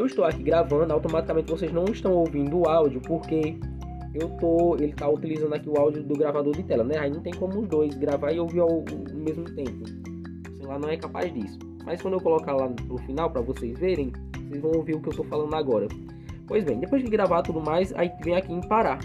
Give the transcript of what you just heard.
Eu estou aqui gravando, automaticamente vocês não estão ouvindo o áudio, porque eu tô, ele está utilizando aqui o áudio do gravador de tela, né? Aí não tem como os dois gravar e ouvir ao, ao mesmo tempo. Sei lá, não é capaz disso. Mas quando eu colocar lá no final para vocês verem, vocês vão ouvir o que eu estou falando agora. Pois bem, depois de gravar tudo mais, aí vem aqui em parar.